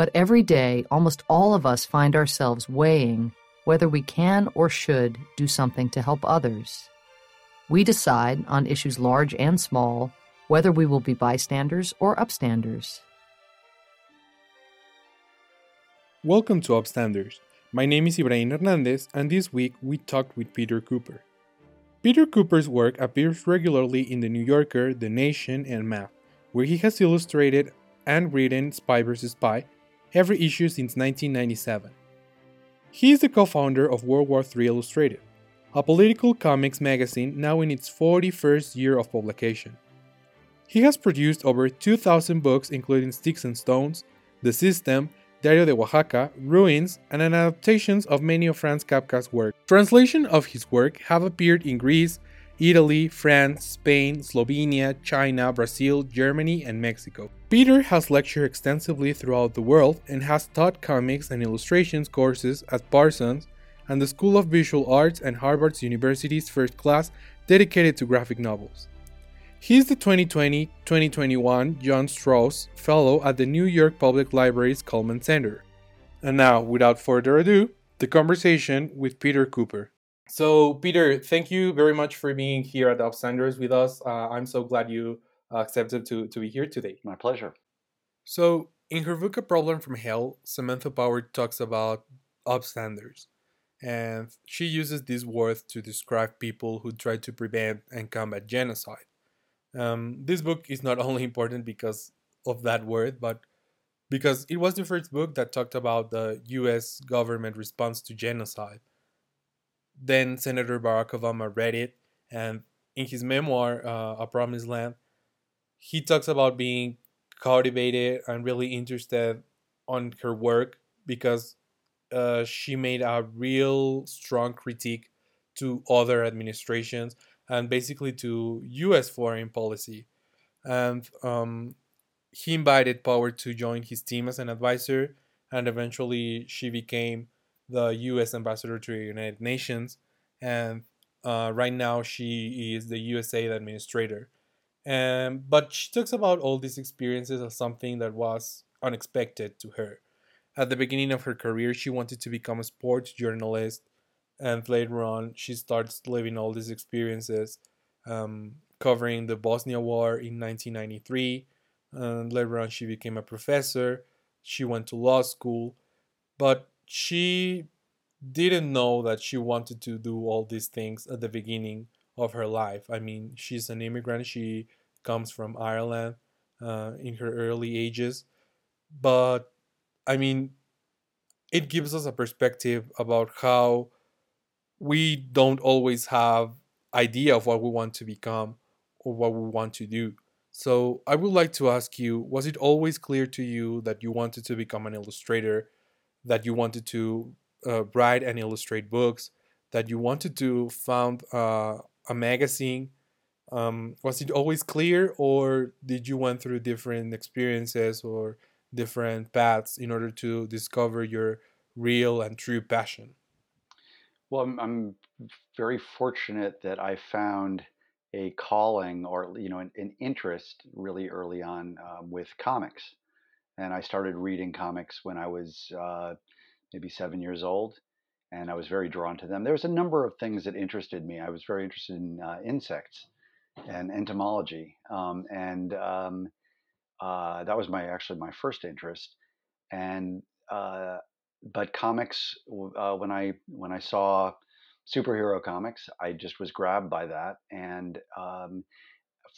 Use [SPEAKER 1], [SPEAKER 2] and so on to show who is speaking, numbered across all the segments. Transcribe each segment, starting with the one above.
[SPEAKER 1] But every day, almost all of us find ourselves weighing whether we can or should do something to help others. We decide on issues large and small whether we will be bystanders or upstanders.
[SPEAKER 2] Welcome to Upstanders. My name is Ibrahim Hernandez, and this week we talked with Peter Kuper. Peter Kuper's work appears regularly in The New Yorker, The Nation, and Mad, where he has illustrated and written Spy vs. Spy every issue since 1997. He is the co founder of World War III Illustrated, a political comics magazine now in its 41st year of publication. He has produced over 2,000 books, including Sticks and Stones, The System, Diario de Oaxaca, Ruins, and adaptations of many of Franz Kafka's work. Translation of his work have appeared in Greece, Italy, France, Spain, Slovenia, China, Brazil, Germany, and Mexico. Peter has lectured extensively throughout the world and has taught comics and illustrations courses at Parsons and the School of Visual Arts and Harvard University's first class dedicated to graphic novels. He is the 2020 2021 Jean Strouse Fellow at the New York Public Library's Cullman Center. And now, without further ado, the conversation with Peter Kuper. So, Peter, thank you very much for being here at the Upstanders with us. Uh, I'm so glad you accepted to, to be here today.
[SPEAKER 3] My pleasure.
[SPEAKER 2] So, in her book A Problem from Hell, Samantha Power talks about upstanders. And she uses this word to describe people who try to prevent and combat genocide. Um, this book is not only important because of that word, but because it was the first book that talked about the US government response to genocide then Senator Barack Obama read it, and in his memoir, uh, A Promised Land, he talks about being cultivated and really interested on her work because uh, she made a real strong critique to other administrations and basically to U.S. foreign policy. And um, he invited Power to join his team as an advisor, and eventually she became the U.S. ambassador to the United Nations, and uh, right now she is the USAID administrator. And but she talks about all these experiences as something that was unexpected to her. At the beginning of her career, she wanted to become a sports journalist, and later on, she starts living all these experiences, um, covering the Bosnia War in 1993. And later on, she became a professor. She went to law school, but she didn't know that she wanted to do all these things at the beginning of her life. I mean, she's an immigrant. She comes from Ireland uh, in her early ages. But I mean, it gives us a perspective about how we don't always have idea of what we want to become or what we want to do. So I would like to ask you, was it always clear to you that you wanted to become an illustrator, that you wanted to uh, write and illustrate books, that you wanted to found uh, a magazine. Um, was it always clear, or did you went through different experiences or different paths in order to discover your real and true passion?
[SPEAKER 3] Well, I'm, I'm very fortunate that I found a calling or you know an, an interest really early on um, with comics, and I started reading comics when I was uh, maybe seven years old, and I was very drawn to them. There was a number of things that interested me. I was very interested in uh, insects and entomology, um, and um, uh, that was my actually my first interest. And uh, but comics, uh, when I when I saw superhero comics, I just was grabbed by that, and um,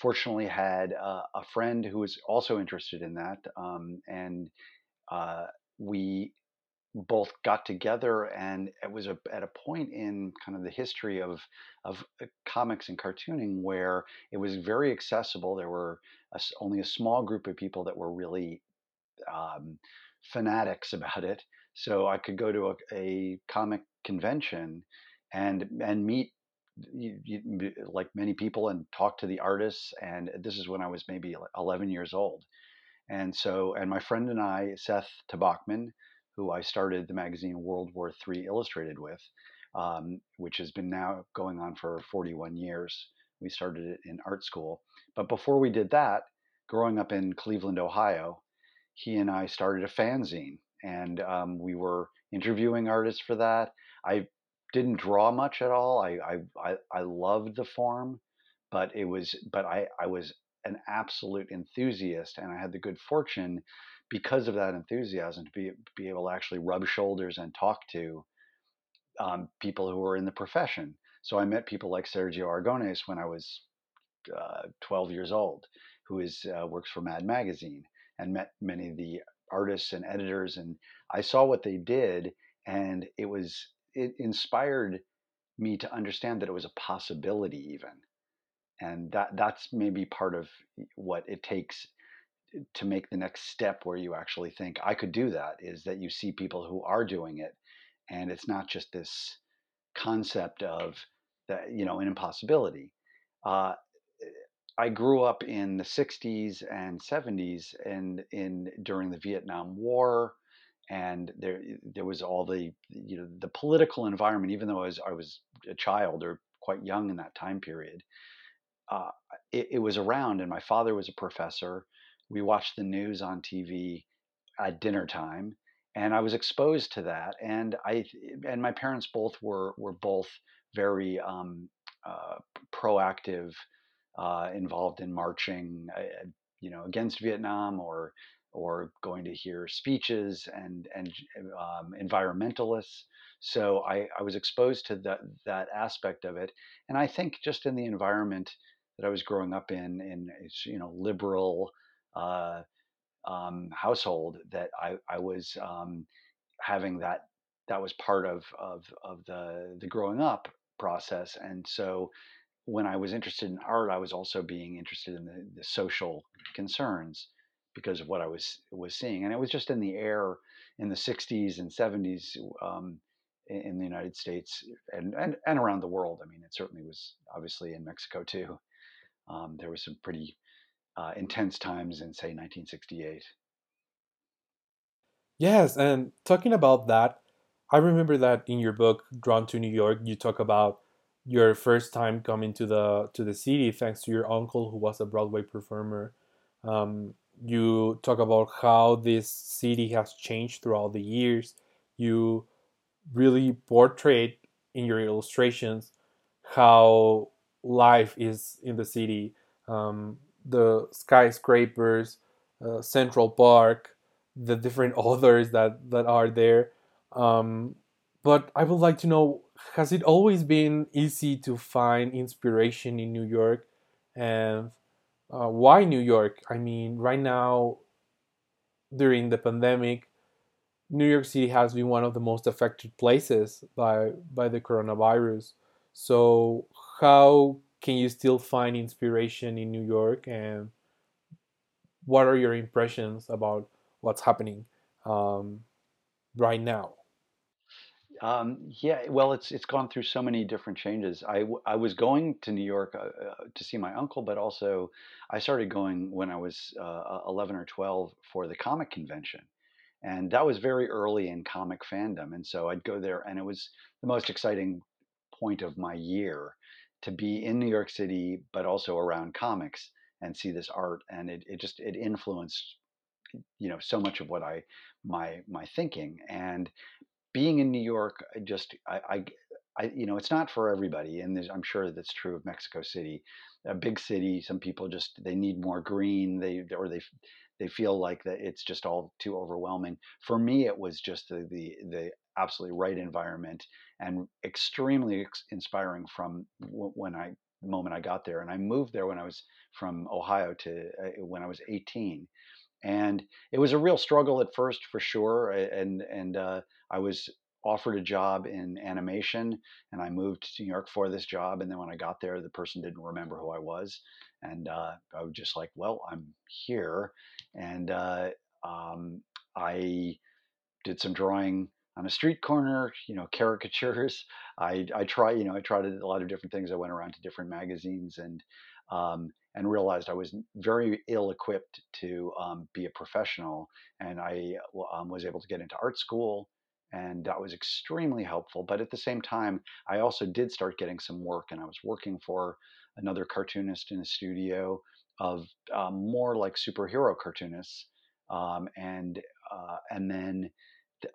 [SPEAKER 3] fortunately had a friend who was also interested in that, um, and uh, we both got together and it was a, at a point in kind of the history of of uh, comics and cartooning where it was very accessible. There were a, only a small group of people that were really um, fanatics about it. So i could go to a, a comic convention and and meet you, you, like many people and talk to the artists and this is when i was maybe 11 years old. And so and my friend and i seth tobocman who I started the magazine World War III Illustrated with, um, which has been now going on for 41 years. We started it in art school. But before we did that, growing up in Cleveland, Ohio, he and I started a fanzine, and um, we were interviewing artists for that. I didn't draw much at all. I I I, loved the form, but it was but I I was an absolute enthusiast, and I had the good fortune because of that enthusiasm to be be able to actually rub shoulders and talk to um, people who are in the profession. So I met people like Sergio Aragonés when I was uh, 12 years old, who is uh, works for Mad Magazine, and met many of the artists and editors, and I saw what they did, and it was it inspired me to understand that it was a possibility even and that that's maybe part of what it takes to make the next step where you actually think I could do that is that you see people who are doing it and it's not just this concept of that you know an impossibility uh, I grew up in the 60s and 70s and in during the Vietnam War and there there was all the you know the political environment even though I was I was a child or quite young in that time period uh, it, it, was around, and my father was a professor. We watched the news on TV at dinner time, and I was exposed to that. And I and my parents both were were both very um, uh, proactive, uh, involved in marching, uh, you know, against Vietnam or or going to hear speeches and and um, environmentalists. So I, I was exposed to that that aspect of it, and I think just in the environment that I was growing up in, in you know liberal uh, um, household, that I, I was um, having that that was part of of of the the growing up process, and so when I was interested in art, I was also being interested in the, the social concerns because of what I was was seeing, and it was just in the air in the '60s and '70s um, in the United States and, and and around the world. I mean, it certainly was obviously in Mexico too. Um, there was some pretty uh, intense times in, say, 1968.
[SPEAKER 2] Yes, and talking about that, I remember that in your book Drawn to New York, you talk about your first time coming to the to the city thanks to your uncle who was a Broadway performer. Um, you talk about how this city has changed throughout the years. You really portrayed in your illustrations how life is in the city. Um, the skyscrapers, uh, Central Park, the different others that that are there. Um, but I would like to know: Has it always been easy to find inspiration in New York, and uh, why New York? I mean, right now, during the pandemic, New York City has been one of the most affected places by by the coronavirus. So, how can you still find inspiration in New York and what are your impressions about what's happening um, right now?
[SPEAKER 3] Um, yeah, well, it's it's gone through so many different changes. I, I was going to New York uh, uh, to see my uncle, but also I started going when I was uh, 11 or 12 for the comic convention. And that was very early in comic fandom. And so I'd go there, and it was the most exciting point of my year to be in New York City, but also around comics and see this art. And it, it just, it influenced, you know, so much of what I, my, my thinking and being in New York, I just, I, I, I, you know, it's not for everybody. And I'm sure that's true of Mexico City, a big city. Some people just, they need more green. They, or they, they feel like that it's just all too overwhelming. For me, it was just the, the, the absolutely right environment and extremely inspiring from when I moment I got there. And I moved there when I was from Ohio to uh, when I was 18, and it was a real struggle at first for sure. And and uh, I was offered a job in animation and I moved to New York for this job. And then when I got there, the person didn't remember who I was. And uh, I was just like, well, I'm here. And uh, um, I did some drawing on a street corner, you know, caricatures. I, I try, you know, I tried a lot of different things. I went around to different magazines and, um, and realized I was very ill equipped to um, be a professional. And I um, was able to get into art school and that was extremely helpful. But at the same time, I also did start getting some work and I was working for another cartoonist in a studio of um, more like superhero cartoonists um, and uh, and then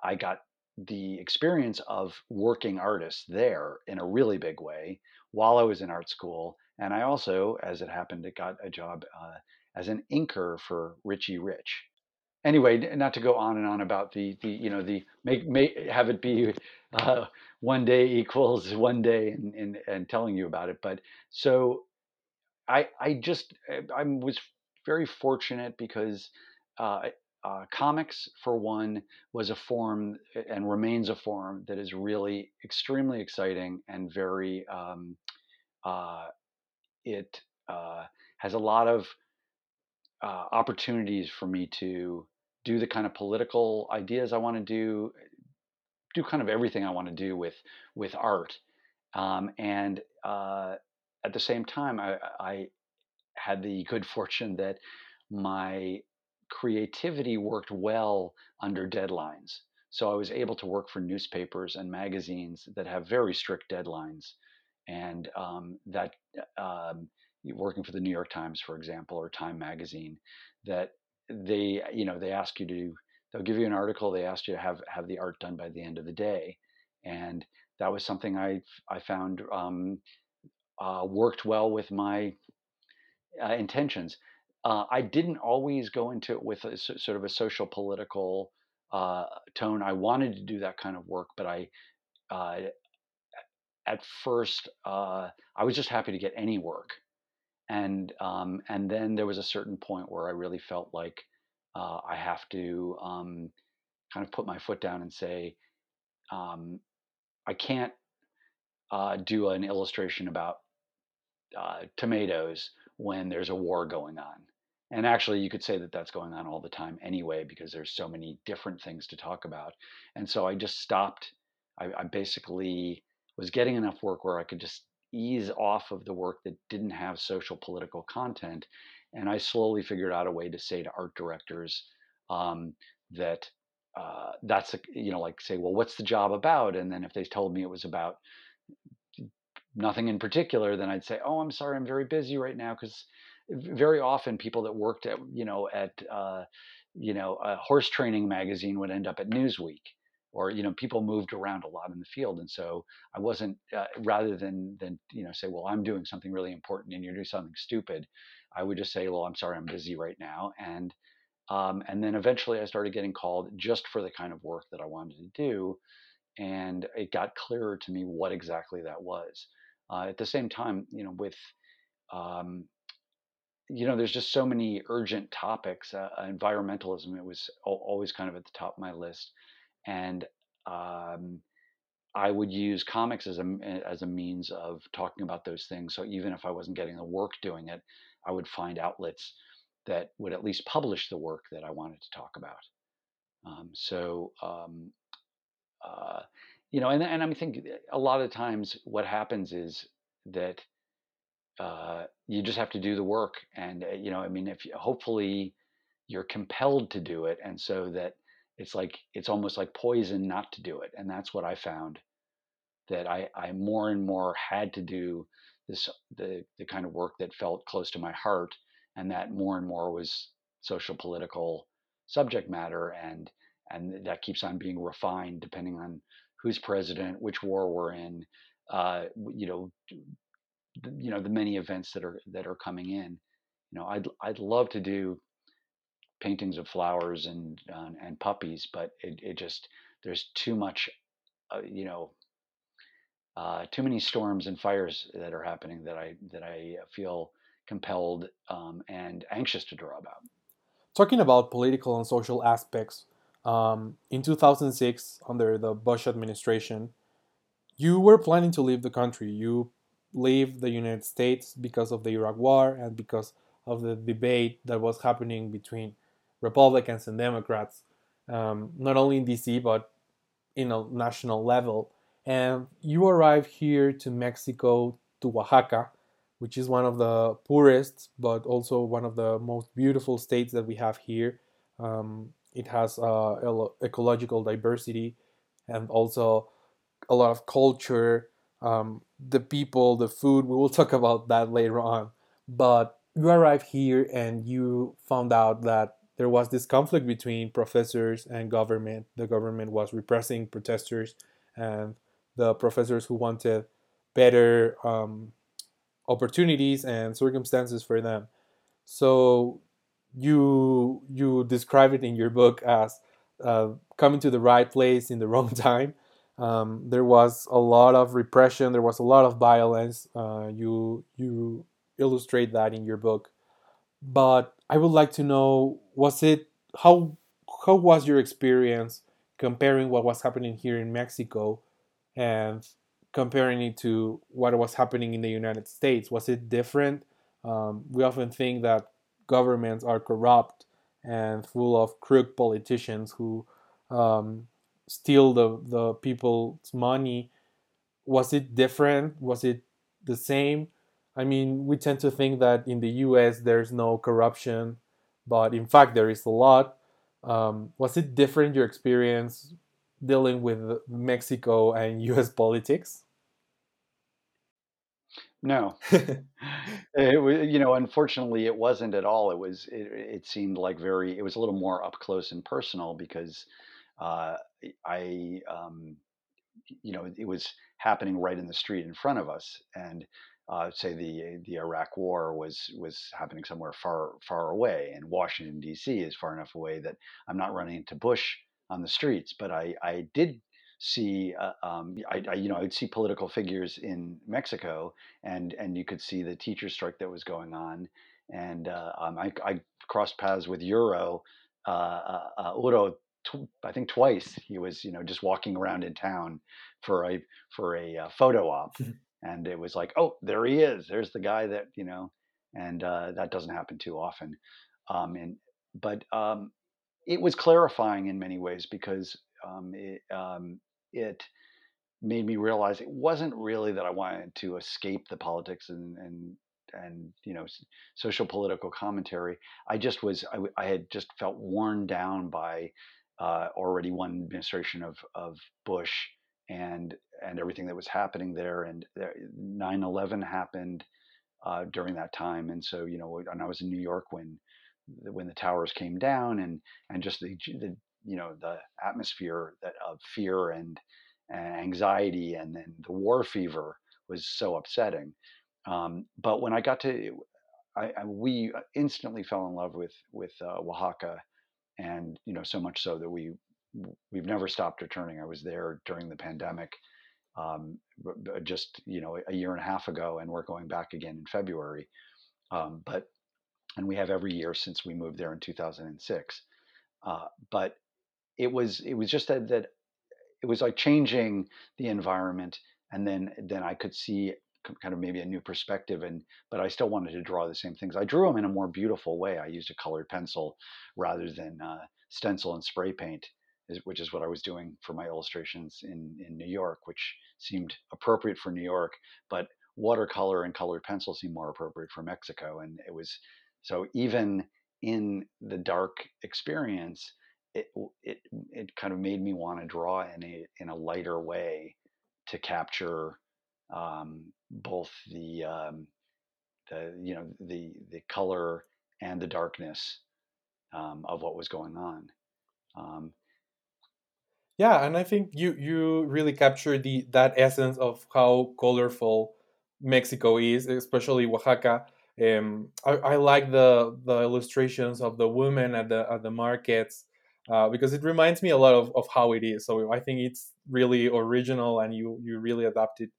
[SPEAKER 3] I got the experience of working artists there in a really big way while I was in art school. And I also, as it happened, it got a job uh, as an inker for Richie Rich. Anyway, not to go on and on about the the you know the make make have it be uh, one day equals one day and, and and telling you about it. But so I I just I was very fortunate because uh, uh, comics, for one, was a form and remains a form that is really extremely exciting and very. Um, uh, it uh, has a lot of uh, opportunities for me to do the kind of political ideas I want to do, do kind of everything I want to do with with art, um, and uh, at the same time, I, I had the good fortune that my creativity worked well under deadlines. So I was able to work for newspapers and magazines that have very strict deadlines, and um, that um, working for the New York Times, for example, or Time Magazine, that they you know they ask you to they'll give you an article, they ask you to have have the art done by the end of the day, and that was something I I found um, uh, worked well with my uh, intentions. Uh, I didn't always go into it with a, sort of a social political uh, tone. I wanted to do that kind of work, but I, uh, at first, uh, I was just happy to get any work, and um, and then there was a certain point where I really felt like uh, I have to um, kind of put my foot down and say, um, I can't uh, do an illustration about tomatoes when there's a war going on and actually, you could say that that's going on all the time anyway, because there's so many different things to talk about. And so I just stopped. I, I basically was getting enough work where I could just ease off of the work that didn't have social political content. And I slowly figured out a way to say to art directors um, that uh, that's, a, you know, like say, well, what's the job about? And then if they told me it was about nothing in particular, then I'd say, oh, I'm sorry, I'm very busy right now because very often people that worked at you know at uh, you know a horse training magazine would end up at Newsweek or you know people moved around a lot in the field and so I wasn't uh, rather than than you know say well I'm doing something really important and you're doing something stupid I would just say well I'm sorry I'm busy right now and um, and then eventually I started getting called just for the kind of work that I wanted to do and it got clearer to me what exactly that was uh, at the same time you know with um, you know, there's just so many urgent topics. Uh, environmentalism, it was always kind of at the top of my list, and um, I would use comics as a as a means of talking about those things. So even if I wasn't getting the work doing it, I would find outlets that would at least publish the work that I wanted to talk about. Um, so um, uh, you know, and and I think a lot of times what happens is that uh, you just have to do the work. And, uh, you know, I mean, if you, hopefully you're compelled to do it. And so that it's like, it's almost like poison not to do it. And that's what I found that I, I more and more had to do this, the, the kind of work that felt close to my heart. And that more and more was social political subject matter. And, and that keeps on being refined depending on who's president, which war we're in, uh, you know, you know the many events that are that are coming in. You know, I'd I'd love to do paintings of flowers and uh, and puppies, but it, it just there's too much, uh, you know, uh, too many storms and fires that are happening that I that I feel compelled um, and anxious to draw about.
[SPEAKER 2] Talking about political and social aspects, um, in 2006, under the Bush administration, you were planning to leave the country. You leave the United States because of the Iraq War and because of the debate that was happening between Republicans and Democrats, um, not only in DC but in a national level. And you arrive here to Mexico, to Oaxaca, which is one of the poorest but also one of the most beautiful states that we have here. Um, it has uh, ecological diversity and also a lot of culture um, the people, the food. We will talk about that later on. But you arrived here and you found out that there was this conflict between professors and government. The government was repressing protesters, and the professors who wanted better um, opportunities and circumstances for them. So you you describe it in your book as uh, coming to the right place in the wrong time. Um, there was a lot of repression. There was a lot of violence. Uh, you you illustrate that in your book, but I would like to know: was it how how was your experience comparing what was happening here in Mexico and comparing it to what was happening in the United States? Was it different? Um, we often think that governments are corrupt and full of crook politicians who um, steal the, the people's money. Was it different? Was it the same? I mean, we tend to think that in the US there's no corruption, but in fact, there is a lot. Um, was it different your experience dealing with Mexico and US politics?
[SPEAKER 3] No, it was, you know, unfortunately, it wasn't at all. It was, it, it seemed like very, it was a little more up close and personal because uh, I, um, you know, it was happening right in the street in front of us, and uh, say the the Iraq War was was happening somewhere far far away, and Washington D.C. is far enough away that I'm not running into Bush on the streets, but I I did see uh, um, I, I, you know I'd see political figures in Mexico and and you could see the teacher strike that was going on and uh, um, I, I, crossed paths with Euro uh, uh, uh Uro tw- I think twice he was you know just walking around in town for a for a uh, photo op and it was like oh there he is there's the guy that you know and that doesn't happen too often um, and but um, it was clarifying in many ways because um, it, um, it made me realize it wasn't really that I wanted to escape the politics and and and you know social political commentary. I just was I, I had just felt worn down by uh, already one administration of of Bush and and everything that was happening there. And 9/11 happened uh, during that time, and so you know, and I was in New York when when the towers came down, and and just the, the you know the atmosphere that of fear and, and anxiety and then the war fever was so upsetting. Um, but when i got to I, I, we instantly fell in love with with uh, oaxaca and you know so much so that we we've never stopped returning. I was there during the pandemic um, just you know a year and a half ago and we're going back again in february. Um, but and we have every year since we moved there in 2006 uh, but it was it was just that that it was like changing the environment and then then I could see kind of maybe a new perspective and but I still wanted to draw the same things. I drew them in a more beautiful way. I used a colored pencil rather than uh, stencil and spray paint, which is what I was doing for my illustrations in in New York, which seemed appropriate for New York, but watercolor and colored pencil seemed more appropriate for Mexico. And it was so even in the dark experience, it it it kind of made me want to draw in a in a lighter way to capture um, both the um, the you know the the color and the darkness um, of what was going on. Um,
[SPEAKER 2] yeah, and I think you you really captured the that essence of how colorful Mexico is, especially Oaxaca. I, I like the the illustrations of the women at the at the markets uh, because it reminds me a lot of, of how it is. So I think it's really original and you you really adapt it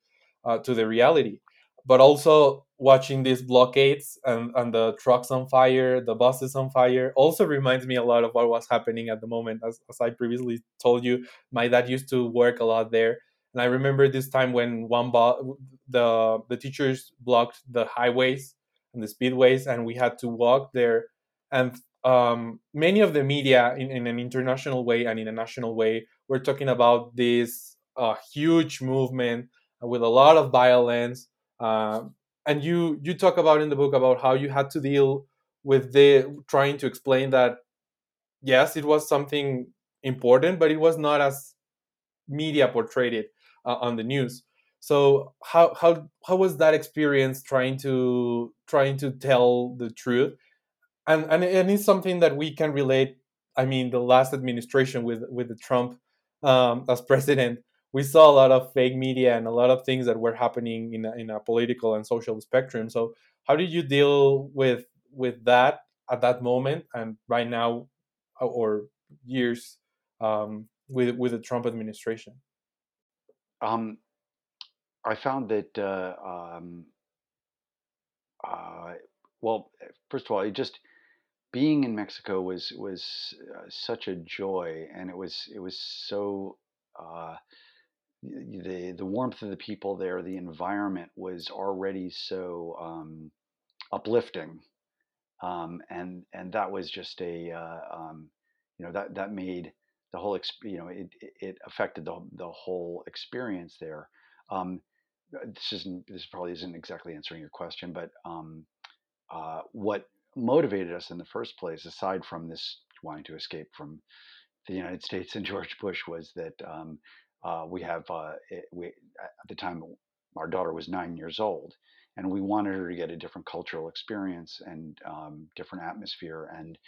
[SPEAKER 2] uh, to the reality. But also watching these blockades and, and the trucks on fire, the buses on fire, also reminds me a lot of what was happening at the moment. As, as I previously told you, my dad used to work a lot there. And I remember this time when one bo- the the teachers blocked the highways and the speedways, and we had to walk there. And um, many of the media in, in, an international way and in a national way were talking about this uh, huge movement with a lot of violence uh, and you you talk about in the book about how you had to deal with the trying to explain that yes it was something important but it was not as media portrayed it uh, on the news. So how how how was that experience trying to trying to tell the truth and and and it's something that we can relate. I mean, the last administration with with the Trump um, as president, we saw a lot of fake media and a lot of things that were happening in a, in a political and social spectrum. So, how did you deal with with that at that moment and right now, or years um, with with the Trump administration?
[SPEAKER 3] Um, I found that uh, um, uh, well, first of all, it just being in Mexico was was uh, such a joy, and it was it was so uh, the the warmth of the people there, the environment was already so um, uplifting, um, and and that was just a uh, um, you know that that made the whole exp- you know it it affected the the whole experience there. Um, this isn't this probably isn't exactly answering your question, but um, uh, what motivated us in the first place, aside from this wanting to escape from the United States and George Bush, was that um, uh, we have uh, we at the time our daughter was nine years old, and we wanted her to get a different cultural experience and um, different atmosphere. And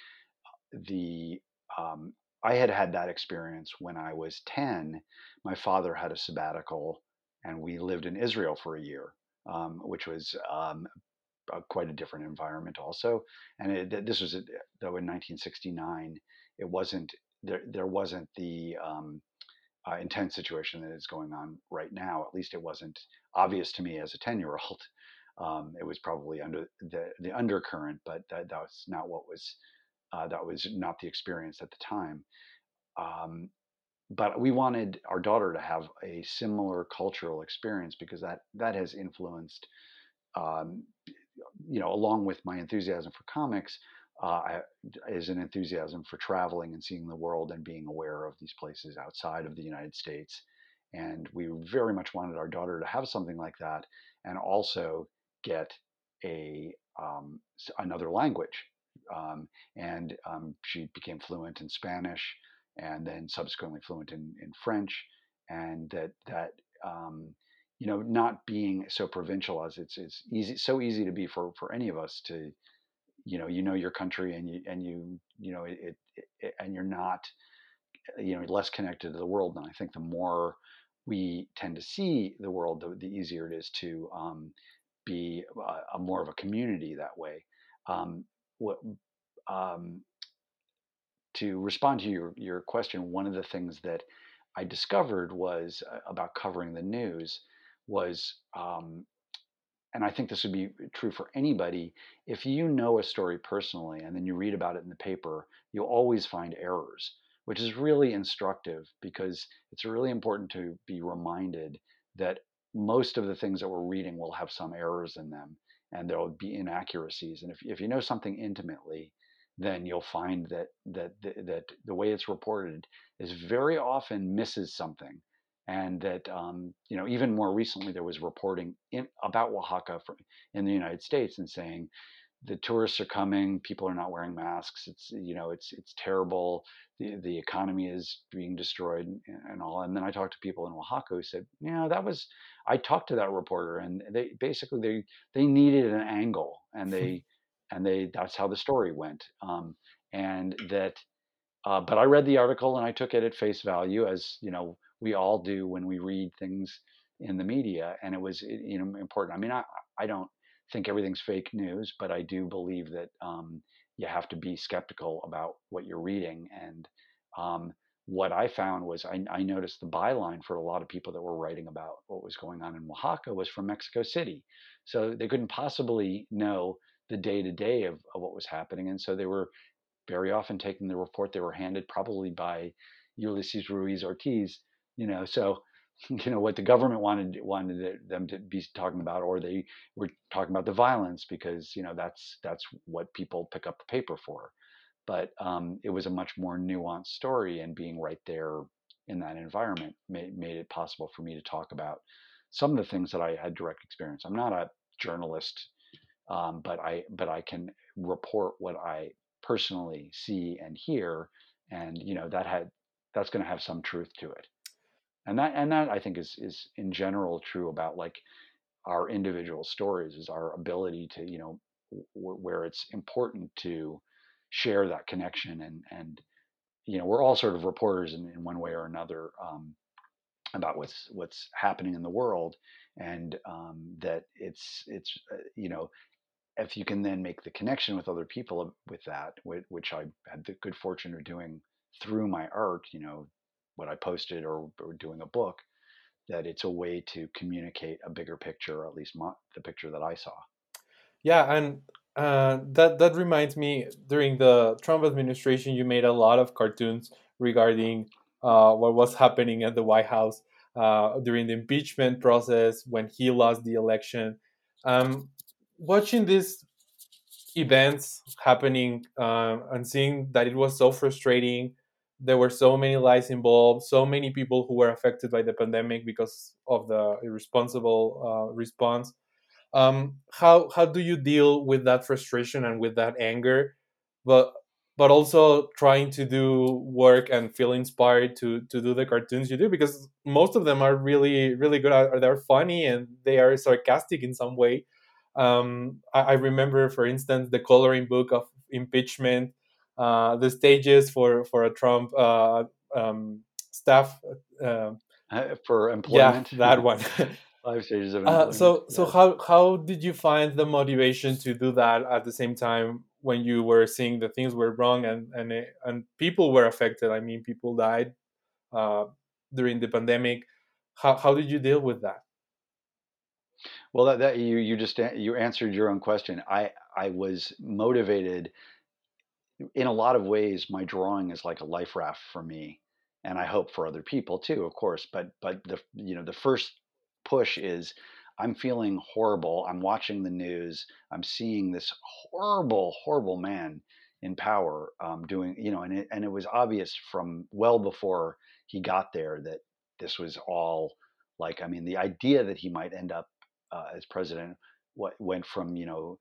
[SPEAKER 3] the um, I had had that experience when I was ten. My father had a sabbatical, and we lived in Israel for a year, um, which was um, a, quite a different environment also. And it, this was though in 1969, it wasn't there. There wasn't the um, uh, intense situation that is going on right now. At least it wasn't obvious to me as a 10 year old. Um, it was probably under the, the undercurrent, but that, that was not what was, uh, that was not the experience at the time. Um, but we wanted our daughter to have a similar cultural experience because that, that has influenced, um, you know, along with my enthusiasm for comics, uh, is an enthusiasm for traveling and seeing the world and being aware of these places outside of the United States. And we very much wanted our daughter to have something like that, and also get a um, another language. Um, and um, she became fluent in Spanish, and then subsequently fluent in, in French. And that that um, you know, not being so provincial as it's it's easy so easy to be for for any of us to you know you know your country and you and you you know it, it, and you're not you know less connected to the world and i think the more we tend to see the world the, the easier it is to um, be a, a, more of a community that way. Um, what um, to respond to your your question one of the things that i discovered was uh, about covering the news was um, and I think this would be true for anybody, if you know a story personally and then you read about it in the paper, you'll always find errors, which is really instructive because it's really important to be reminded that most of the things that we're reading will have some errors in them and there will be inaccuracies. And if, if you know something intimately, then you'll find that, that, that the way it's reported is very often misses something and that um, you know even more recently there was reporting in, about Oaxaca from, in the United States and saying the tourists are coming, people are not wearing masks. It's you know it's it's terrible. The the economy is being destroyed and, and all. And then I talked to people in Oaxaca who said, you know, that was I talked to that reporter and they basically they they needed an angle and they and they that's how the story went. Um, and that uh, but I read the article and I took it at face value as you know we all do when we read things in the media, and it was you know important. I mean, I I don't think everything's fake news, but I do believe that um, you have to be skeptical about what you're reading. And um, what I found was I, I, noticed the byline for a lot of people that were writing about what was going on in Oaxaca was from Mexico City, so they couldn't possibly know the day to day of what was happening, and so they were very often taking the report they were handed, probably by Ulises Ruiz Ortiz, you know so you know what the government wanted wanted them to be talking about or they were talking about the violence because you know that's that's what people pick up the paper for. But um, it was a much more nuanced story and being right there in that environment made, made it possible for me to talk about some of the things that i had direct experience. I'm not a journalist um, but i but i can report what i personally see and hear and you know that had that's going to have some truth to it and that and that I think is is in general true about like our individual stories is our ability to you know w- where it's important to share that connection and and you know we're all sort of reporters in, in one way or another um, about what's what's happening in the world and um, that it's it's uh, you know if you can then make the connection with other people with that which i had the good fortune of doing through my art you know what i posted or, or doing a book that it's a way to communicate a bigger picture, or at least my, the picture that I saw.
[SPEAKER 2] Yeah, and uh, that that reminds me. During the Trump administration, you made a lot of cartoons regarding uh, what was happening at the White House uh, during the impeachment process when he lost the election. Um, watching these events happening uh, and seeing that it was so frustrating there were so many lies involved, so many people who were affected by the pandemic because of the irresponsible uh, response. Um, how how do you deal with that frustration and with that anger, but but also trying to do work and feel inspired to to do the cartoons you do because most of them are really really good. Are They're funny and they are sarcastic in some way. Um, I, I remember, for instance, the coloring book of impeachment the stages for for a Trump uh, um, staff
[SPEAKER 3] uh, for employment.
[SPEAKER 2] Yeah, that one.
[SPEAKER 3] Five stages of
[SPEAKER 2] uh, employment. so so how how did you find the motivation to do that at the same time when you were seeing the things were wrong and and and people were affected? I mean, people died uh, during the pandemic. How how did you deal with that?
[SPEAKER 3] Well, that, that you you just you answered your own question. I I was motivated in a lot of ways, my drawing is like a life raft for me, and I hope for other people too, of course. But but the you know the first push is I'm feeling horrible. I'm watching the news. I'm seeing this horrible, horrible man in power um, doing, you know, and it, and it was obvious from well before he got there that this was all like, I mean, the idea that he might end up uh, as president what went from, you know,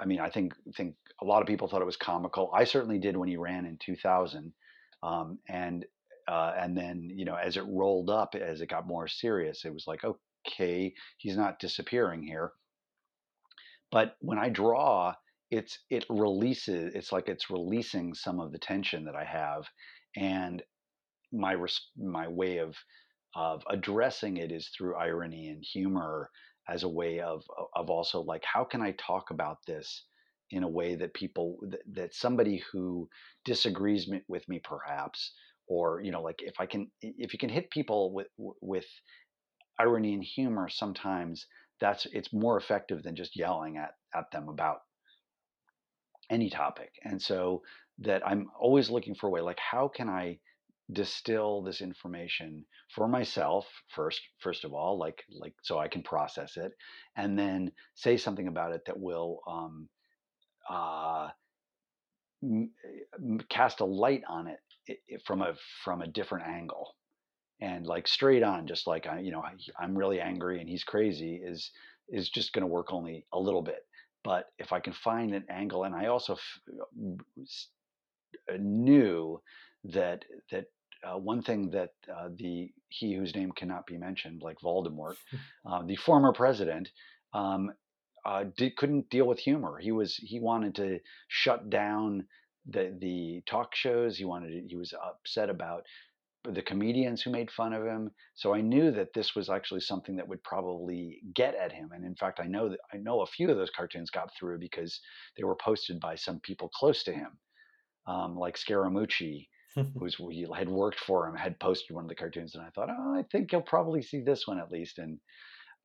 [SPEAKER 3] I mean, I think think a lot of people thought it was comical. I certainly did when he ran in 2000, um, and uh, and then you know as it rolled up, as it got more serious, it was like, okay, he's not disappearing here. But when I draw, it's it releases. It's like it's releasing some of the tension that I have, and my my way of of addressing it is through irony and humor as a way of of also like how can I talk about this in a way that people that, that somebody who disagrees with me perhaps or you know like if I can if you can hit people with with irony and humor sometimes that's it's more effective than just yelling at at them about any topic. And so that I'm always looking for a way like how can I distill this information for myself first first of all like like so i can process it and then say something about it that will um, uh, cast a light on it, it, from a from a different angle. And like straight on just like i you know i'm really angry and he's crazy is is just going to work only a little bit. But if i can find an angle and i also f- knew that that uh, one thing that uh, the he whose name cannot be mentioned, like Voldemort, uh, the former president, um, uh, did, couldn't deal with humor. He was he wanted to shut down the the talk shows. He wanted to, he was upset about the comedians who made fun of him. So I knew that this was actually something that would probably get at him. And in fact, I know that I know a few of those cartoons got through because they were posted by some people close to him, um, like Scaramucci who's we had worked for him had posted one of the cartoons and i thought oh i think you'll probably see this one at least and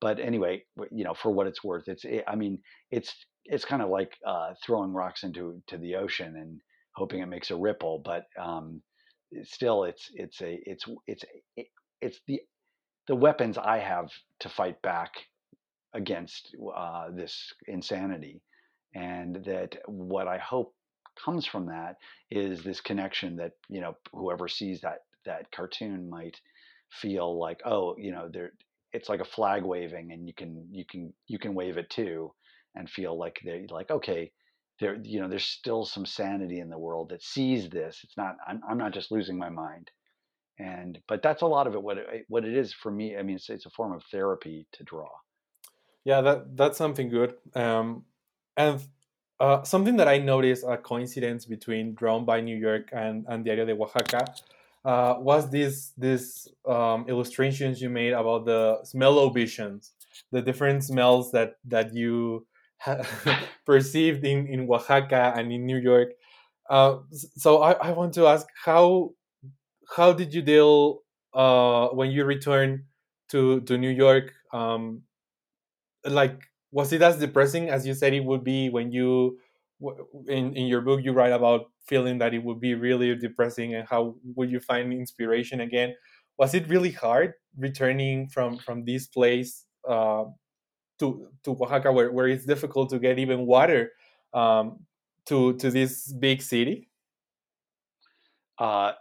[SPEAKER 3] but anyway you know for what it's worth it's it, i mean it's it's kind of like uh, throwing rocks into to the ocean and hoping it makes a ripple but um, still it's it's a it's it's it, it's the the weapons i have to fight back against uh, this insanity and that what i hope comes from that is this connection that you know whoever sees that that cartoon might feel like oh you know there it's like a flag waving and you can you can you can wave it too and feel like they like okay there you know there's still some sanity in the world that sees this. It's not I'm, I'm not just losing my mind. And but that's a lot of it what it, what it is for me i mean it's, it's a form of therapy to draw.
[SPEAKER 2] Yeah that that's something good um and uh, something that I noticed a coincidence between Drawn by New York and, and Diario de Oaxaca uh, was this this um, illustrations you made about the smell visions, the different smells that that you perceived in, in Oaxaca and in New York. Uh, so I, I want to ask how how did you deal uh, when you returned to to New York? Um, like was it as depressing as you said it would be when you in in your book you write about feeling that it would be really depressing and how would you find inspiration again? Was it really hard returning from from this place uh, to to Oaxaca where, where it's difficult to get even water um, to to this big city?
[SPEAKER 3] Uh,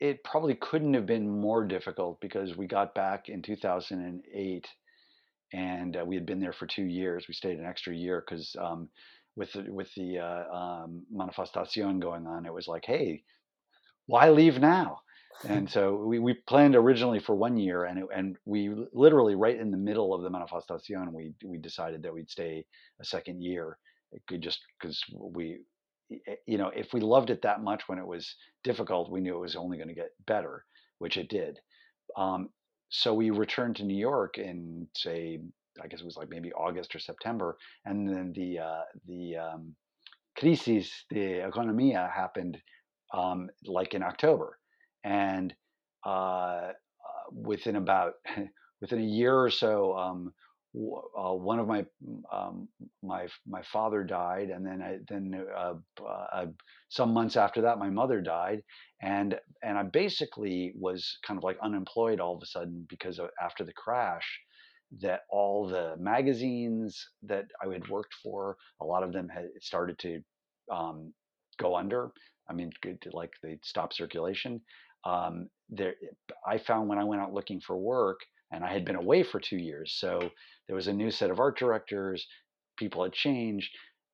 [SPEAKER 3] it probably couldn't have been more difficult because we got back in 2008 and uh, we had been there for two years. We stayed an extra year because um, with the, with the uh, um, manifestacion going on, it was like, hey, why leave now? And so we, we planned originally for one year, and it, and we literally right in the middle of the manifestacion, we we decided that we'd stay a second year. It could just because we, you know, if we loved it that much when it was difficult, we knew it was only going to get better, which it did. Um, so we returned to New York in say I guess it was like maybe August or September, and then the uh, the um, crisis the economia happened um, like in October, and uh, uh, within about within a year or so, um, uh, one of my um, my my father died, and then I, then uh, uh, some months after that, my mother died, and and I basically was kind of like unemployed all of a sudden because of, after the crash, that all the magazines that I had worked for, a lot of them had started to um, go under. I mean, like they stopped circulation. Um, there, I found when I went out looking for work, and I had been away for two years, so there was a new set of art directors. People had changed.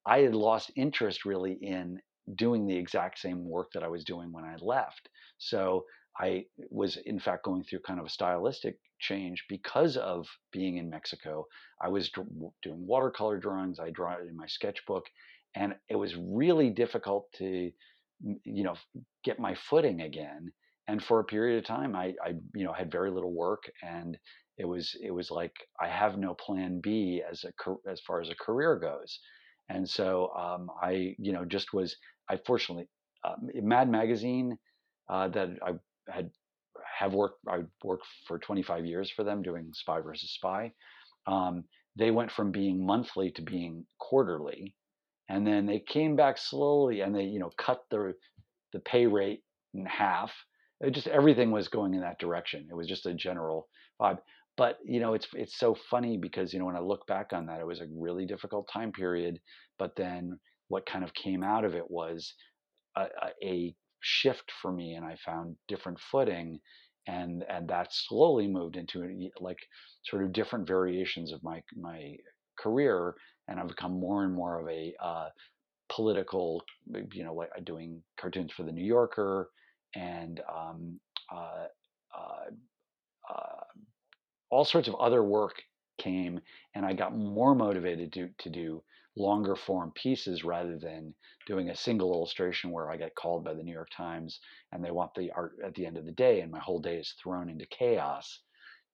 [SPEAKER 3] I had lost interest really in doing the exact same work that I was doing when I left. So I was, in fact, going through kind of a stylistic change because of being in Mexico. I was doing watercolor drawings. I draw it in my sketchbook, and it was really difficult to, you know, get my footing again. And for a period of time, I, I you know, had very little work, and it was it was like I have no plan B as a as far as a career goes, and so um, I you know just was I fortunately uh, Mad Magazine uh, that I had have worked I worked for 25 years for them doing Spy versus Spy. Um, they went from being monthly to being quarterly, and then they came back slowly and they you know cut the the pay rate in half. It just everything was going in that direction. It was just a general vibe but you know it's it's so funny because you know when i look back on that it was a really difficult time period but then what kind of came out of it was a, a shift for me and i found different footing and and that slowly moved into like sort of different variations of my my career and i've become more and more of a uh, political you know like doing cartoons for the new yorker and um, uh, uh, uh all sorts of other work came and I got more motivated to, to do longer form pieces rather than doing a single illustration where I get called by the New York Times and they want the art at the end of the day and my whole day is thrown into chaos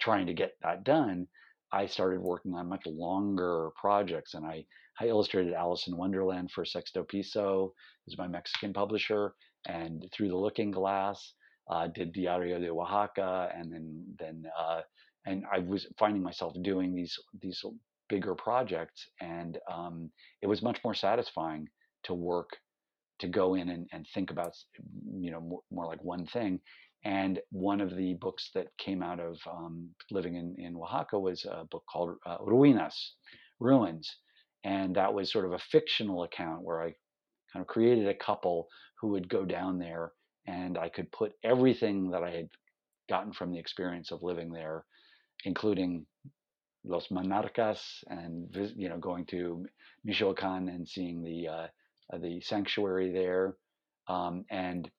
[SPEAKER 3] trying to get that done. I started working on much longer projects and I, I illustrated Alice in Wonderland for Sexto Piso, who's my Mexican publisher, and Through the Looking Glass, uh, did Diario de Oaxaca, and then then uh, and I was finding myself doing these these bigger projects, and um, it was much more satisfying to work to go in and, and think about you know more, more, like one thing. And one of the books that came out of um, living in, in Oaxaca was a book called uh, Ruinas, Ruins, and that was sort of a fictional account where I kind of created a couple who would go down there, and I could put everything that I had gotten from the experience of living there including Los Monarcas and you know going to Michoacan and seeing the uh, uh, the sanctuary there, um, and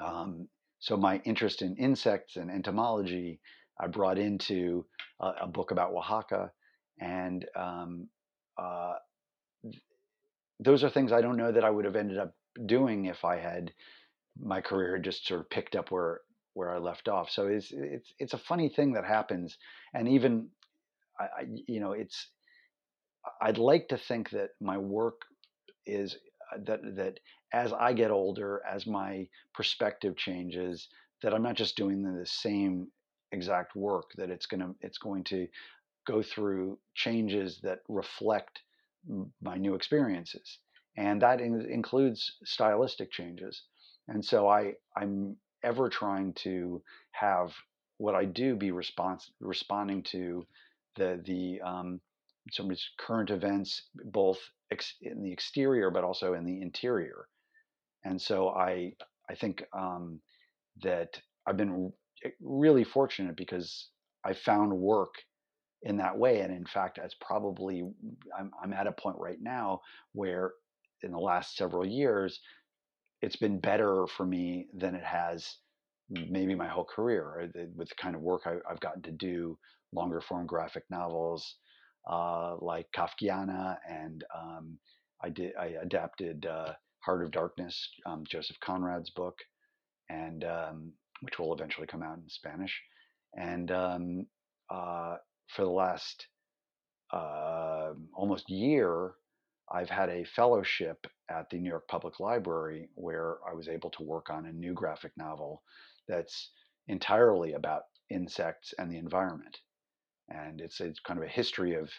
[SPEAKER 3] um, so my interest in insects and entomology I brought into a, a book about Oaxaca, and um, uh, those are things I don't know that I would have ended up doing if I had my career just sort of picked up where where I left off. So it's it's it's a funny thing that happens, and even I, I you know it's I'd like to think that my work is uh, that that as I get older, as my perspective changes, that I'm not just doing the same exact work. That it's gonna it's going to go through changes that reflect my new experiences, and that in, includes stylistic changes. And so I I'm ever trying to have what I do be response responding to the the um, some current events, both ex- in the exterior but also in the interior. And so I I think um, that I've been really fortunate because I found work in that way. And in fact, it's probably I'm, I'm at a point right now where in the last several years, it's been better for me than it has maybe my whole career with the kind of work I, have gotten to do, longer form graphic novels, uh, like Kafkiana, and um, I did I adapted uh, Heart of Darkness, um, Joseph Conrad's book, and um, which will eventually come out in Spanish. And um, uh, for the last uh, almost year, I've had a fellowship at the New York Public Library where I was able to work on a new graphic novel that's entirely about insects and the environment. And it's it's kind of a history of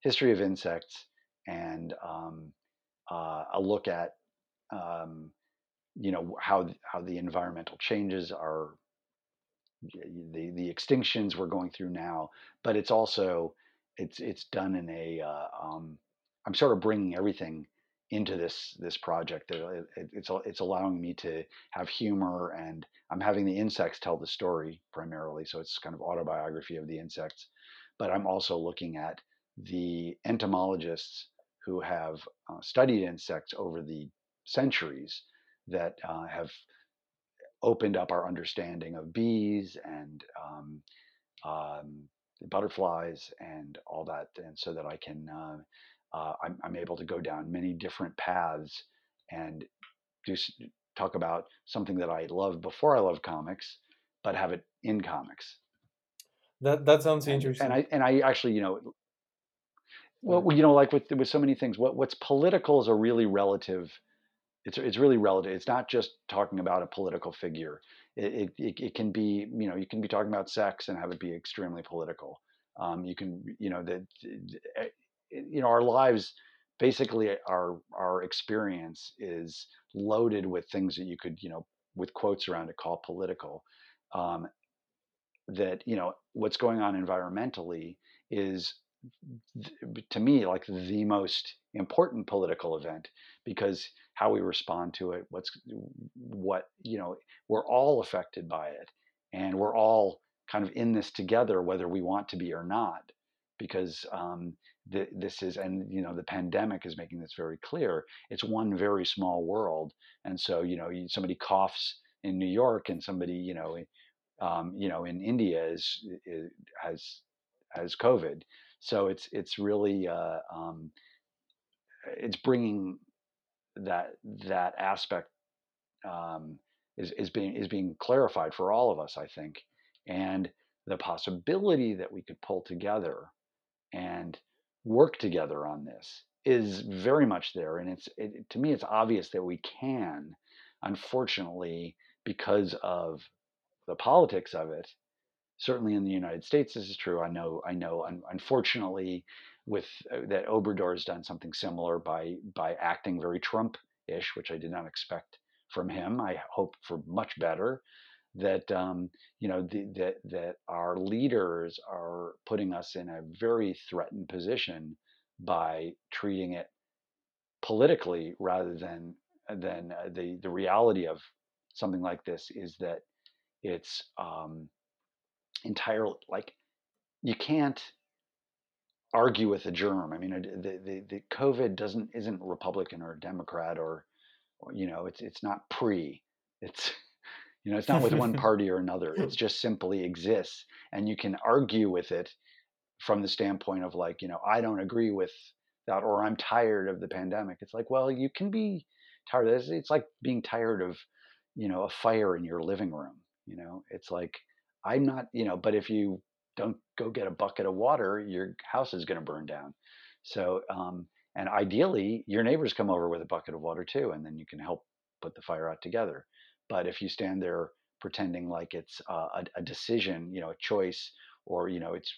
[SPEAKER 3] history of insects and um, uh, a look at um, you know how how the environmental changes are the the extinctions we're going through now, but it's also it's it's done in a uh, um, I'm sort of bringing everything into this this project. It, it, it's it's allowing me to have humor, and I'm having the insects tell the story primarily. So it's kind of autobiography of the insects, but I'm also looking at the entomologists who have uh, studied insects over the centuries that uh, have opened up our understanding of bees and um, um, butterflies and all that, and so that I can uh, uh, I'm, I'm, able to go down many different paths and do talk about something that I loved before I loved comics, but have it in comics.
[SPEAKER 2] That that sounds
[SPEAKER 3] and,
[SPEAKER 2] interesting.
[SPEAKER 3] And I and I actually, you know, well, you know, like with with so many things, what what's political is a really relative. It's it's really relative. It's not just talking about a political figure. It it, it can be you know you can be talking about sex and have it be extremely political. Um, you can you know that eh, you know our lives basically our our experience is loaded with things that you could you know with quotes around it call political um, that you know what's going on environmentally is to me like the most important political event because how we respond to it what's what you know we're all affected by it and we're all kind of in this together whether we want to be or not because um, th- this is and you know the pandemic is making this very clear it's one very small world and so you know somebody coughs in new york and somebody you know um, you know, in India is, is, has has COVID. So it's it's really uh, um, it's bringing that that aspect um, is is being is being clarified for all of us, I think, and the possibility that we could pull together and work together on this is very much there, and it's it, to me it's obvious that we can. Unfortunately, because of the politics of it. Certainly in the United States, this is true. I know. I know. unfortunately, with uh, that Obrador has done something similar by by acting very Trump-ish, which I did not expect from him. I hope for much better. That um, you know the, that that our leaders are putting us in a very threatened position by treating it politically rather than than uh, the the reality of something like this is that it's um, entirely like you can't argue with a germ. I mean, the, the, the COVID doesn't isn't Republican or Democrat or, or you know, it's it's not pre. It's you know, it's not with one party or another. It just simply exists, and you can argue with it from the standpoint of like, you know, I don't agree with that or i'm tired of the pandemic. It's like well you can be tired of this it's like being tired of you know a fire in your living room you know? It's like i'm not you know but if you don't go get a bucket of water your house is going to burn down. So um, and ideally your neighbors come over with a bucket of water too and then you can help put the fire out together but if you stand there pretending like it's uh, a, a decision you know a choice or you know it's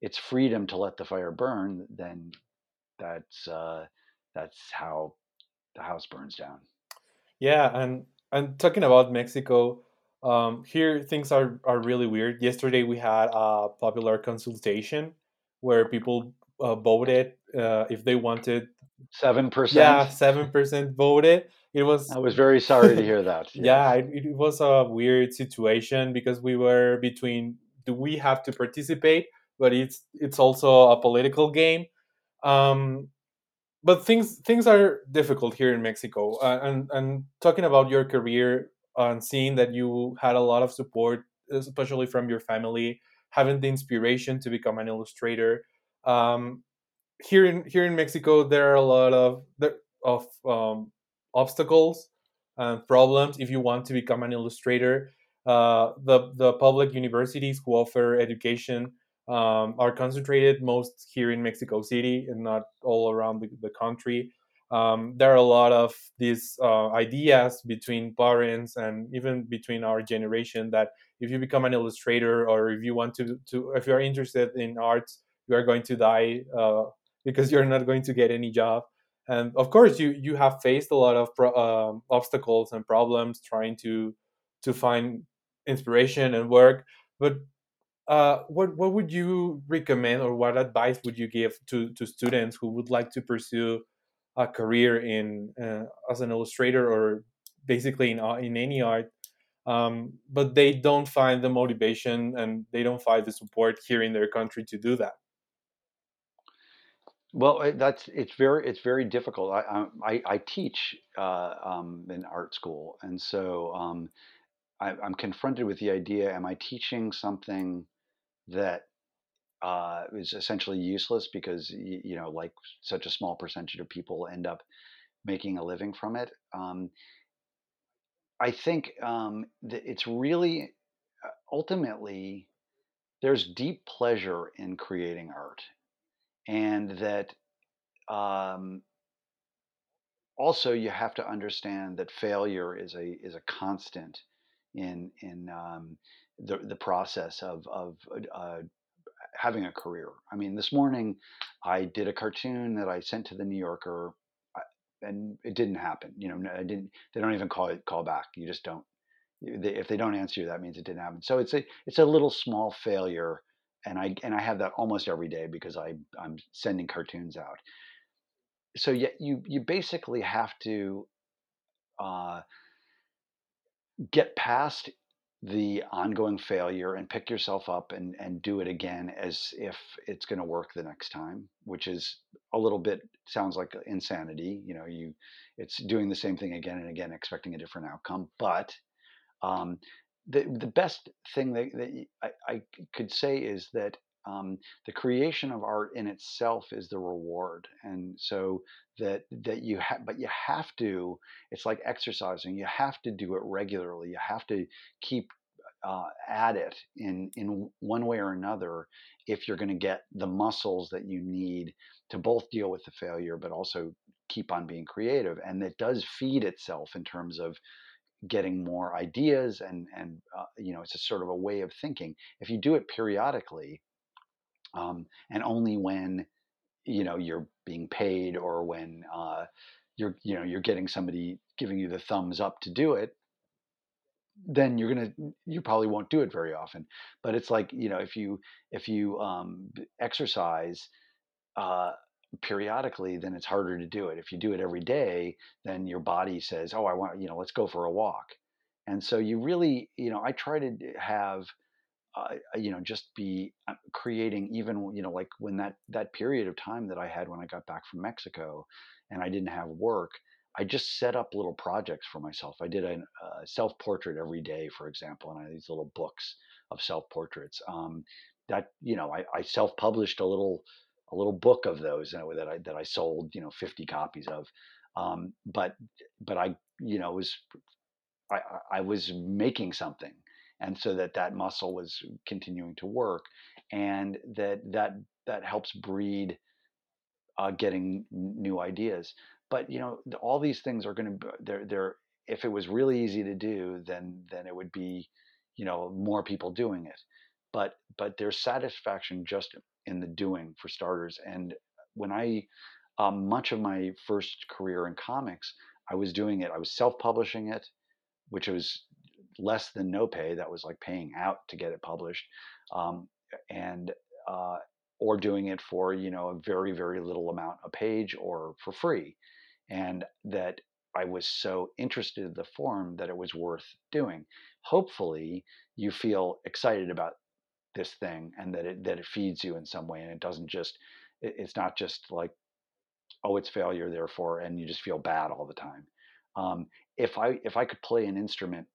[SPEAKER 3] it's freedom to let the fire burn then that's uh, that's how the house burns down
[SPEAKER 2] Yeah, and and talking about Mexico, um, here things are are really weird. Yesterday we had a popular consultation where people uh, voted uh, if they wanted.
[SPEAKER 3] seven percent
[SPEAKER 2] Yeah, seven percent voted. It was
[SPEAKER 3] i was very sorry to hear that
[SPEAKER 2] yeah, it, it was a weird situation because we were between do we have to participate, but it's it's also a political game. Um, but things things are difficult here in Mexico. Uh, and and talking about your career and seeing that you had a lot of support, especially from your family, having the inspiration to become an illustrator. Um, here in here in Mexico, there are a lot of there, of um, obstacles and problems if you want to become an illustrator. Uh, the the public universities who offer education um, are concentrated most here in Mexico City and not all around the, the country. Um, there are a lot of these uh, ideas between parents and even between our generation that if you become an illustrator or if you want to, to if you're interested in arts, you are going to die uh, because you're not going to get any job. And of course, you you have faced a lot of pro- um obstacles and problems trying to to find inspiration and work. But uh, what what would you recommend or what advice would you give to to students who would like to pursue a career in uh, as an illustrator or basically in in any art, um, but they don't find the motivation and they don't find the support here in their country to do that?
[SPEAKER 3] Well, that's it's very it's very difficult. I I, I teach uh, um, in art school, and so um, I, I'm confronted with the idea: Am I teaching something that uh, is essentially useless because you know, like such a small percentage of people end up making a living from it? Um, I think um, that it's really uh, ultimately there's deep pleasure in creating art, and that. Um, also you have to understand that failure is a is a constant in in um, the the process of of uh, having a career. I mean, this morning I did a cartoon that I sent to the New Yorker, and it didn't happen. You know, I didn't. They don't even call it call back. You just don't. If they don't answer you, that means it didn't happen. So it's a it's a little small failure, and I and I have that almost every day because I I'm sending cartoons out. So yeah, you you basically have to uh, get past the ongoing failure and pick yourself up and and do it again as if it's going to work the next time which is a little bit sounds like insanity you know you it's doing the same thing again and again expecting a different outcome but um, the the best thing that, that I, I could say is that um, the creation of art in itself is the reward, and so that that you have, but you have to. It's like exercising. You have to do it regularly. You have to keep uh, at it in in one way or another if you're going to get the muscles that you need to both deal with the failure, but also keep on being creative. And it does feed itself in terms of getting more ideas and and uh, you know it's a sort of a way of thinking. If you do it periodically um, and only when you know you're being paid or when uh, you're you know you're getting somebody giving you the thumbs up to do it then you're gonna you probably won't do it very often. But it's like you know if you if you um, exercise uh, periodically, then it's harder to do it. If you do it every day, then your body says, "Oh, I want you know, let's go for a walk." And so you really, you know, I try to have, uh, you know, just be uh, creating even, you know, like when that that period of time that I had when I got back from Mexico, and I didn't have work. I just set up little projects for myself. I did a, a self portrait every day, for example, and I had these little books of self portraits. Um, that you know, I, I self published a little a little book of those you know, that I that I sold you know 50 copies of. Um, but but I you know was I, I was making something and so that that muscle was continuing to work and that that that helps breed uh, getting new ideas but you know all these things are going to they're they're if it was really easy to do then then it would be you know more people doing it but but there's satisfaction just in the doing for starters and when i um, much of my first career in comics i was doing it i was self-publishing it which was less than no pay. That was like paying out to get it published, um, and uh, or doing it for you know a very very little amount a page or for free, and that I was so interested in the form that it was worth doing. Hopefully, you feel excited about this thing and that it that it feeds you in some way, and it doesn't just it, it's not just like oh it's failure therefore and you just feel bad all the time. Um, if I if I could play an instrument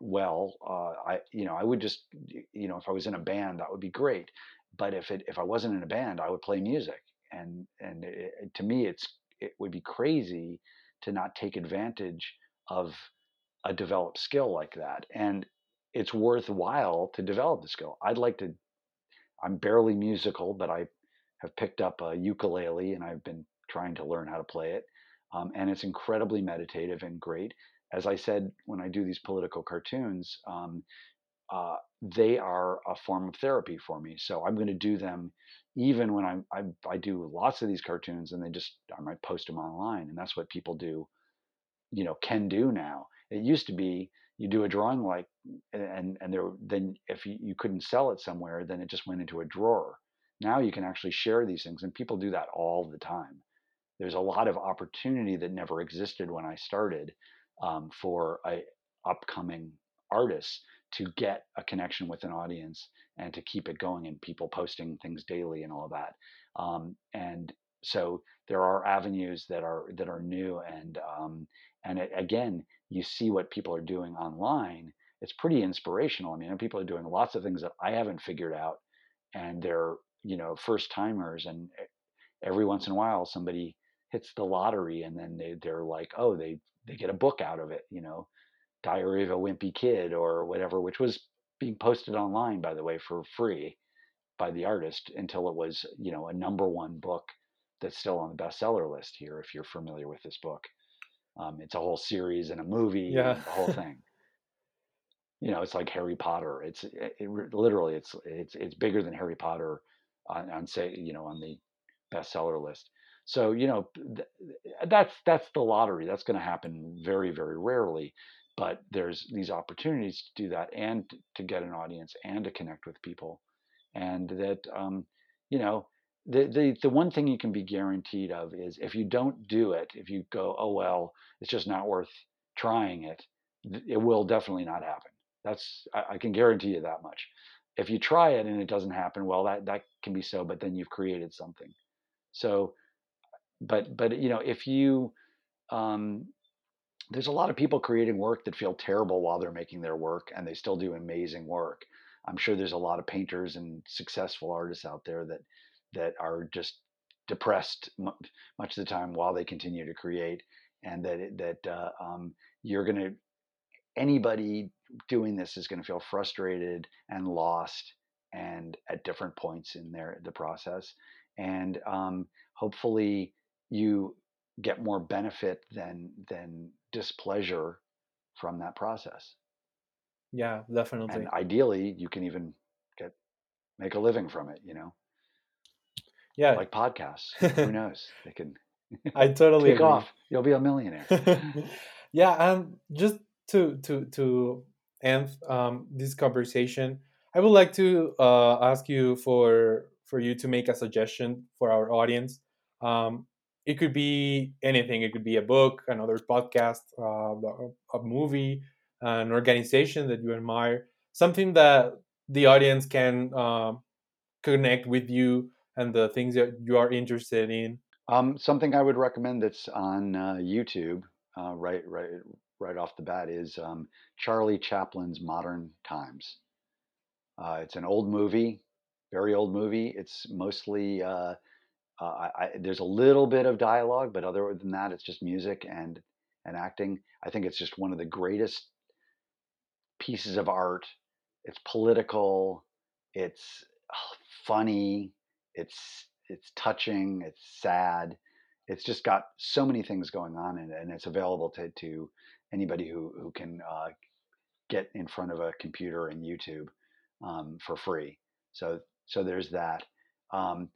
[SPEAKER 3] well, uh, I you know I would just you know if I was in a band that would be great, but if it if I wasn't in a band I would play music and and it, to me it's it would be crazy to not take advantage of a developed skill like that and it's worthwhile to develop the skill. I'd like to I'm barely musical but I have picked up a ukulele and I've been trying to learn how to play it um, and it's incredibly meditative and great as I said when I do these political cartoons, um, uh, they are a form of therapy for me. So I'm going to do them even when I'm, I, I do lots of these cartoons and they just, I might post them online. And that's what people do, you know, can do now. It used to be you do a drawing like, and, and there, then if you, you couldn't sell it somewhere, then it just went into a drawer. Now you can actually share these things and people do that all the time. There's a lot of opportunity that never existed when I started um, for a upcoming artists to get a connection with an audience and to keep it going and people posting things daily and all of that um, and so there are avenues that are that are new and um, and it, again you see what people are doing online it's pretty inspirational i mean people are doing lots of things that i haven't figured out and they're you know first timers and every once in a while somebody hits the lottery and then they, they're like oh they they get a book out of it, you know, Diary of a Wimpy Kid or whatever, which was being posted online, by the way, for free by the artist until it was, you know, a number one book that's still on the bestseller list here. If you're familiar with this book, um, it's a whole series and a movie,
[SPEAKER 2] yeah,
[SPEAKER 3] the whole thing. you know, it's like Harry Potter. It's it, it, literally it's it's it's bigger than Harry Potter on, on say you know on the bestseller list. So you know th- that's that's the lottery. That's going to happen very very rarely, but there's these opportunities to do that and to get an audience and to connect with people, and that um, you know the, the the one thing you can be guaranteed of is if you don't do it, if you go oh well it's just not worth trying it, it will definitely not happen. That's I, I can guarantee you that much. If you try it and it doesn't happen, well that that can be so, but then you've created something. So but but you know if you um, there's a lot of people creating work that feel terrible while they're making their work and they still do amazing work i'm sure there's a lot of painters and successful artists out there that that are just depressed much of the time while they continue to create and that that uh, um, you're going to anybody doing this is going to feel frustrated and lost and at different points in their the process and um, hopefully you get more benefit than than displeasure from that process.
[SPEAKER 2] Yeah, definitely.
[SPEAKER 3] And ideally, you can even get make a living from it. You know.
[SPEAKER 2] Yeah.
[SPEAKER 3] Like podcasts. Who knows? They can.
[SPEAKER 2] I totally
[SPEAKER 3] take agree. off. You'll be a millionaire.
[SPEAKER 2] yeah, and just to to to end um, this conversation, I would like to uh, ask you for for you to make a suggestion for our audience. Um, it could be anything. It could be a book, another podcast, uh, a movie, an organization that you admire, something that the audience can uh, connect with you and the things that you are interested in.
[SPEAKER 3] Um, something I would recommend that's on uh, YouTube, uh, right, right, right off the bat, is um, Charlie Chaplin's Modern Times. Uh, it's an old movie, very old movie. It's mostly uh, uh, I, there's a little bit of dialogue, but other than that, it's just music and and acting. I think it's just one of the greatest pieces of art. It's political. It's funny. It's it's touching. It's sad. It's just got so many things going on in it, and it's available to to anybody who who can uh, get in front of a computer and YouTube um, for free. So so there's that. Um,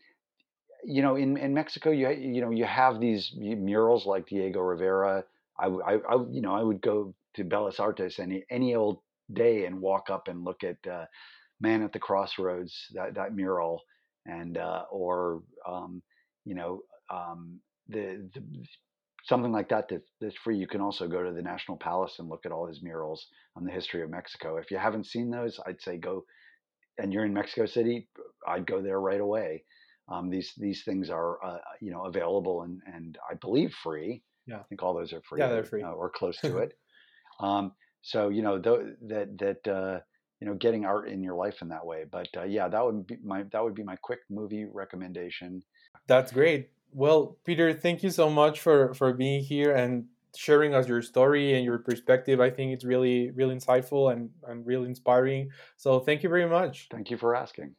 [SPEAKER 3] you know, in, in Mexico, you you know you have these murals like Diego Rivera. I, I, I you know I would go to Bellas Artes any any old day and walk up and look at uh, Man at the Crossroads that that mural and uh, or um, you know um, the, the something like that, that that's free. You can also go to the National Palace and look at all his murals on the history of Mexico. If you haven't seen those, I'd say go. And you're in Mexico City, I'd go there right away. Um, these these things are uh, you know available and and I believe free.
[SPEAKER 2] Yeah, I
[SPEAKER 3] think all those are free.
[SPEAKER 2] Yeah, they're free
[SPEAKER 3] uh, or close to it. Um, so you know th- that that uh, you know getting art in your life in that way. But uh, yeah, that would be my that would be my quick movie recommendation.
[SPEAKER 2] That's great. Well, Peter, thank you so much for for being here and sharing us your story and your perspective. I think it's really really insightful and and really inspiring. So thank you very much.
[SPEAKER 3] Thank you for asking.